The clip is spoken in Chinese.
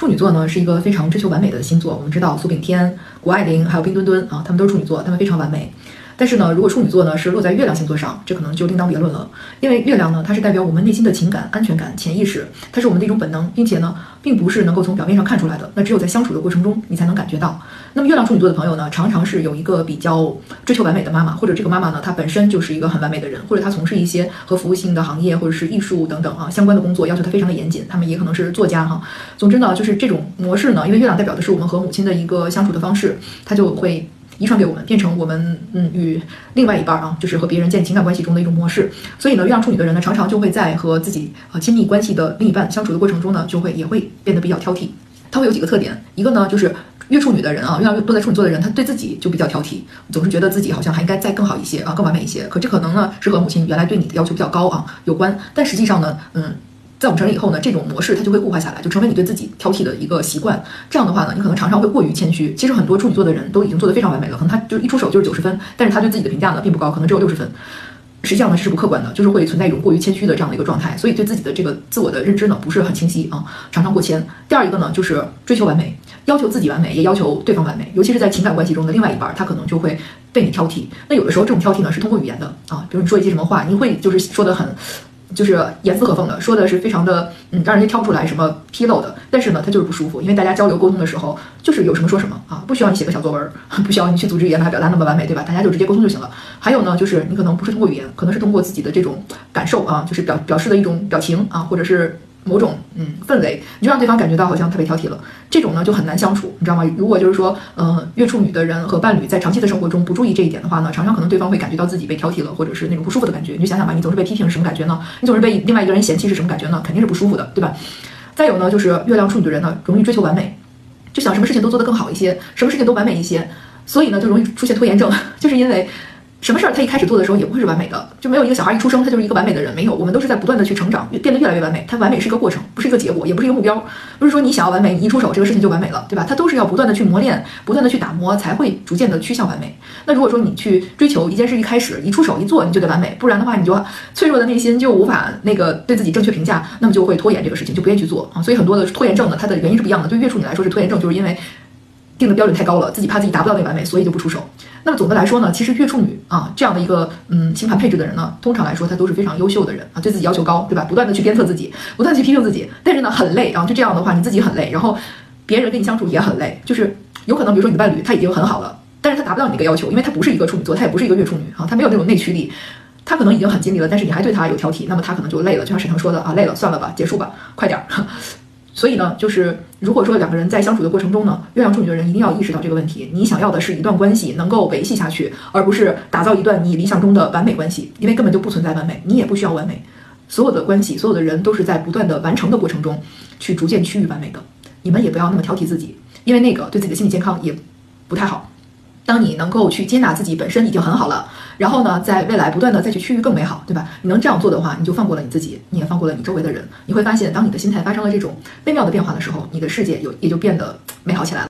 处女座呢是一个非常追求完美的星座。我们知道苏炳添、谷爱凌还有冰墩墩啊，他们都是处女座，他们非常完美。但是呢，如果处女座呢是落在月亮星座上，这可能就另当别论了。因为月亮呢，它是代表我们内心的情感、安全感、潜意识，它是我们的一种本能，并且呢，并不是能够从表面上看出来的。那只有在相处的过程中，你才能感觉到。那么月亮处女座的朋友呢，常常是有一个比较追求完美的妈妈，或者这个妈妈呢，她本身就是一个很完美的人，或者她从事一些和服务性的行业，或者是艺术等等啊相关的工作，要求她非常的严谨。他们也可能是作家哈。总之呢，就是这种模式呢，因为月亮代表的是我们和母亲的一个相处的方式，它就会。遗传给我们，变成我们嗯与另外一半啊，就是和别人建立情感关系中的一种模式。所以呢，月亮处女的人呢，常常就会在和自己呃亲密关系的另一半相处的过程中呢，就会也会变得比较挑剔。他会有几个特点，一个呢就是月处女的人啊，月亮落在处女座的人，他对自己就比较挑剔，总是觉得自己好像还应该再更好一些啊，更完美一些。可这可能呢是和母亲原来对你的要求比较高啊有关，但实际上呢，嗯。在我们成人以后呢，这种模式它就会固化下来，就成为你对自己挑剔的一个习惯。这样的话呢，你可能常常会过于谦虚。其实很多处女座的人都已经做得非常完美了，可能他就一出手就是九十分，但是他对自己的评价呢并不高，可能只有六十分。实际上呢，这是不客观的，就是会存在一种过于谦虚的这样的一个状态，所以对自己的这个自我的认知呢不是很清晰啊，常常过谦。第二一个呢，就是追求完美，要求自己完美，也要求对方完美，尤其是在情感关系中的另外一半，他可能就会被你挑剔。那有的时候这种挑剔呢是通过语言的啊，比如你说一些什么话，你会就是说的很。就是严丝合缝的，说的是非常的，嗯，让人家挑不出来什么纰漏的。但是呢，他就是不舒服，因为大家交流沟通的时候，就是有什么说什么啊，不需要你写个小作文，不需要你去组织语言把它表达那么完美，对吧？大家就直接沟通就行了。还有呢，就是你可能不是通过语言，可能是通过自己的这种感受啊，就是表表示的一种表情啊，或者是。某种嗯氛围，你就让对方感觉到好像特别挑剔了，这种呢就很难相处，你知道吗？如果就是说，呃，月处女的人和伴侣在长期的生活中不注意这一点的话呢，常常可能对方会感觉到自己被挑剔了，或者是那种不舒服的感觉。你就想想吧，你总是被批评是什么感觉呢？你总是被另外一个人嫌弃是什么感觉呢？肯定是不舒服的，对吧？再有呢，就是月亮处女的人呢，容易追求完美，就想什么事情都做得更好一些，什么事情都完美一些，所以呢，就容易出现拖延症，就是因为。什么事儿他一开始做的时候也不会是完美的，就没有一个小孩一出生他就是一个完美的人，没有，我们都是在不断的去成长，变得越来越完美。他完美是一个过程，不是一个结果，也不是一个目标，不是说你想要完美，你一出手这个事情就完美了，对吧？他都是要不断的去磨练，不断的去打磨，才会逐渐的趋向完美。那如果说你去追求一件事，一开始一出手一做你就得完美，不然的话你就脆弱的内心就无法那个对自己正确评价，那么就会拖延这个事情，就不愿意去做啊。所以很多的拖延症呢，它的原因是不一样的。对月处女来说是拖延症，就是因为。定的标准太高了，自己怕自己达不到那完美，所以就不出手。那么总的来说呢，其实月处女啊这样的一个嗯星盘配置的人呢，通常来说他都是非常优秀的人啊，对自己要求高，对吧？不断的去鞭策自己，不断去批评自己，但是呢很累啊。就这样的话，你自己很累，然后别人跟你相处也很累。就是有可能，比如说你的伴侣他已经很好了，但是他达不到你那个要求，因为他不是一个处女座，他也不是一个月处女啊，他没有那种内驱力，他可能已经很尽力了，但是你还对他有挑剔，那么他可能就累了。就像沈腾说的啊，累了，算了吧，结束吧，快点儿。所以呢，就是如果说两个人在相处的过程中呢，月亮处女的人一定要意识到这个问题。你想要的是一段关系能够维系下去，而不是打造一段你理想中的完美关系，因为根本就不存在完美，你也不需要完美。所有的关系，所有的人都是在不断的完成的过程中，去逐渐趋于完美的。你们也不要那么挑剔自己，因为那个对自己的心理健康也不太好。当你能够去接纳自己本身已经很好了，然后呢，在未来不断的再去趋于更美好，对吧？你能这样做的话，你就放过了你自己，你也放过了你周围的人。你会发现，当你的心态发生了这种微妙的变化的时候，你的世界有也就变得美好起来了。